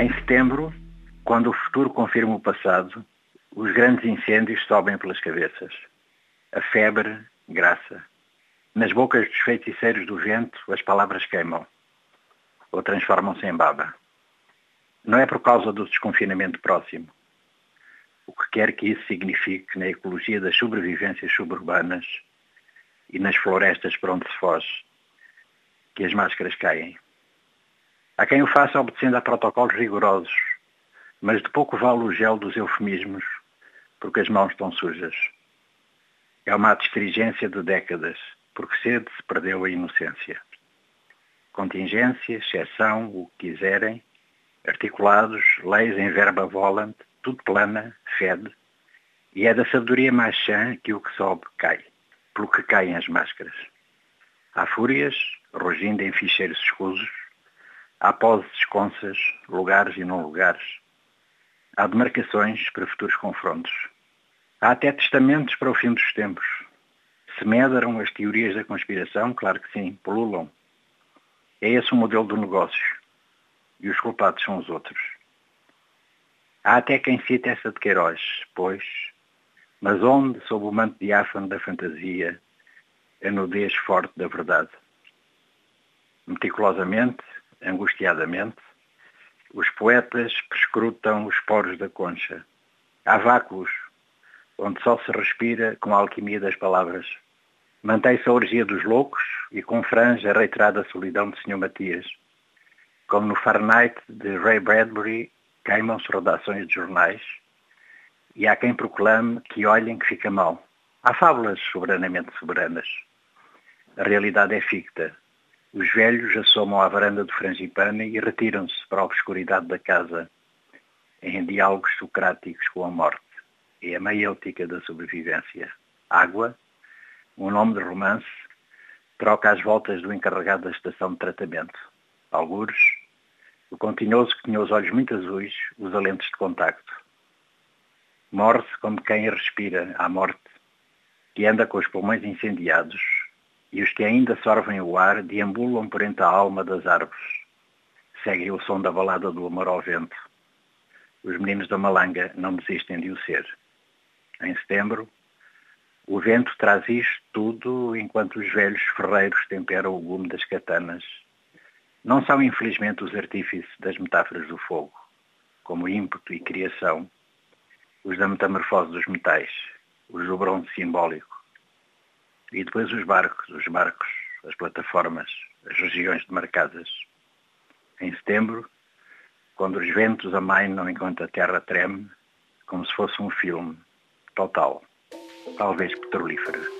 Em setembro, quando o futuro confirma o passado, os grandes incêndios sobem pelas cabeças. A febre, graça. Nas bocas dos feiticeiros do vento, as palavras queimam ou transformam-se em baba. Não é por causa do desconfinamento próximo. O que quer que isso signifique na ecologia das sobrevivências suburbanas e nas florestas para onde se foge, que as máscaras caem. Há quem o faça obedecendo a protocolos rigorosos, mas de pouco vale o gel dos eufemismos, porque as mãos estão sujas. É uma adstringência de décadas, porque cedo se perdeu a inocência. Contingência, exceção, o que quiserem, articulados, leis em verba volant, tudo plana, fede, e é da sabedoria mais chã que o que sobe cai, pelo que caem as máscaras. Há fúrias, rugindo em ficheiros escusos, há poses esconsas, lugares e não lugares, há demarcações para futuros confrontos. Há até testamentos para o fim dos tempos. Se medram as teorias da conspiração, claro que sim, pululam. É esse o modelo do negócio. E os culpados são os outros. Há até quem cite essa de Queiroz, pois, mas onde, sob o manto diáfano da fantasia, a nudez forte da verdade? Meticulosamente, angustiadamente, os poetas prescrutam os poros da concha. Há vácuos, onde só se respira com a alquimia das palavras. Mantém-se a orgia dos loucos e com franja a reiterada solidão de Sr. Matias. Como no Fahrenheit de Ray Bradbury, queimam-se redações de jornais e há quem proclame que olhem que fica mal. Há fábulas soberanamente soberanas. A realidade é ficta. Os velhos assomam à varanda do frangipane e retiram-se para a obscuridade da casa, em diálogos socráticos com a morte. É a maiêutica da sobrevivência. Água, um nome de romance, troca as voltas do encarregado da estação de tratamento. Algures, o continhoso que tinha os olhos muito azuis, usa lentes de contacto. Morre-se como quem respira à morte, que anda com os pulmões incendiados, e os que ainda sorvem o ar deambulam por entre a alma das árvores. Seguem o som da balada do amor ao vento. Os meninos da malanga não desistem de o ser. Em setembro, o vento traz isto tudo enquanto os velhos ferreiros temperam o gume das katanas. Não são, infelizmente, os artífices das metáforas do fogo, como ímpeto e criação, os da metamorfose dos metais, os do bronze simbólico, e depois os barcos, os barcos, as plataformas, as regiões demarcadas. Em setembro, quando os ventos amainam enquanto a terra treme, como se fosse um filme, total, talvez petrolífera.